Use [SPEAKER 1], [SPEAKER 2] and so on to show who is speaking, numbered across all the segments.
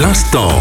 [SPEAKER 1] L'instant.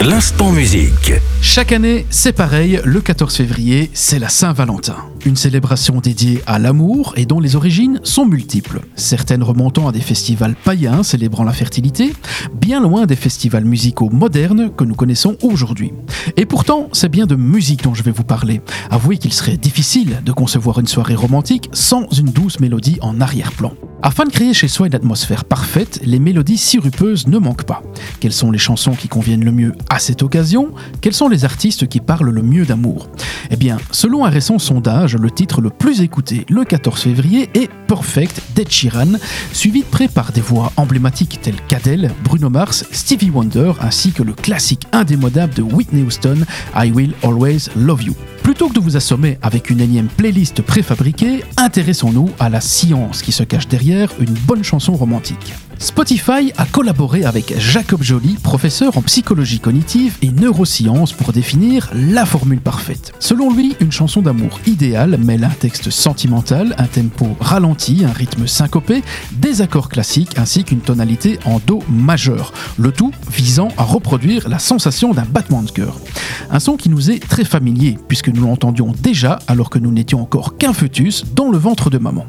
[SPEAKER 1] L'instant musique.
[SPEAKER 2] Chaque année, c'est pareil, le 14 février, c'est la Saint-Valentin. Une célébration dédiée à l'amour et dont les origines sont multiples. Certaines remontant à des festivals païens célébrant la fertilité, bien loin des festivals musicaux modernes que nous connaissons aujourd'hui. Et pourtant, c'est bien de musique dont je vais vous parler. Avouez qu'il serait difficile de concevoir une soirée romantique sans une douce mélodie en arrière-plan. Afin de créer chez soi une atmosphère parfaite, les mélodies sirupeuses ne manquent pas. Quelles sont les chansons qui conviennent le mieux à cette occasion? Quels sont les artistes qui parlent le mieux d'amour? Eh bien, selon un récent sondage, le titre le plus écouté le 14 février est Perfect d'Ed Sheeran, suivi de près par des voix emblématiques telles qu'Adele, Bruno Mars, Stevie Wonder ainsi que le classique indémodable de Whitney Houston, I Will Always Love You. Plutôt que de vous assommer avec une énième playlist préfabriquée, intéressons-nous à la science qui se cache derrière une bonne chanson romantique. Spotify a collaboré avec Jacob Joly, professeur en psychologie cognitive et neurosciences, pour définir la formule parfaite. Selon lui, une chanson d'amour idéale mêle un texte sentimental, un tempo ralenti, un rythme syncopé, des accords classiques ainsi qu'une tonalité en Do majeur, le tout visant à reproduire la sensation d'un battement de cœur. Un son qui nous est très familier puisque nous l'entendions déjà alors que nous n'étions encore qu'un fœtus dans le ventre de maman.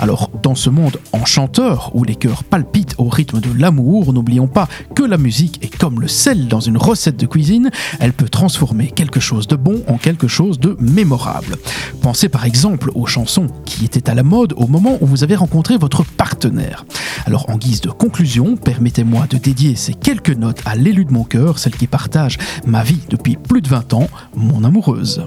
[SPEAKER 2] Alors, dans ce monde enchanteur où les cœurs palpitent au rythme de l'amour, n'oublions pas que la musique est comme le sel dans une recette de cuisine, elle peut transformer quelque chose de bon en quelque chose de mémorable. Pensez par exemple aux chansons qui étaient à la mode au moment où vous avez rencontré votre partenaire. Alors, en guise de conclusion, permettez-moi de dédier ces quelques notes à l'élu de mon cœur, celle qui partage ma vie depuis plus de 20 ans, mon amoureuse.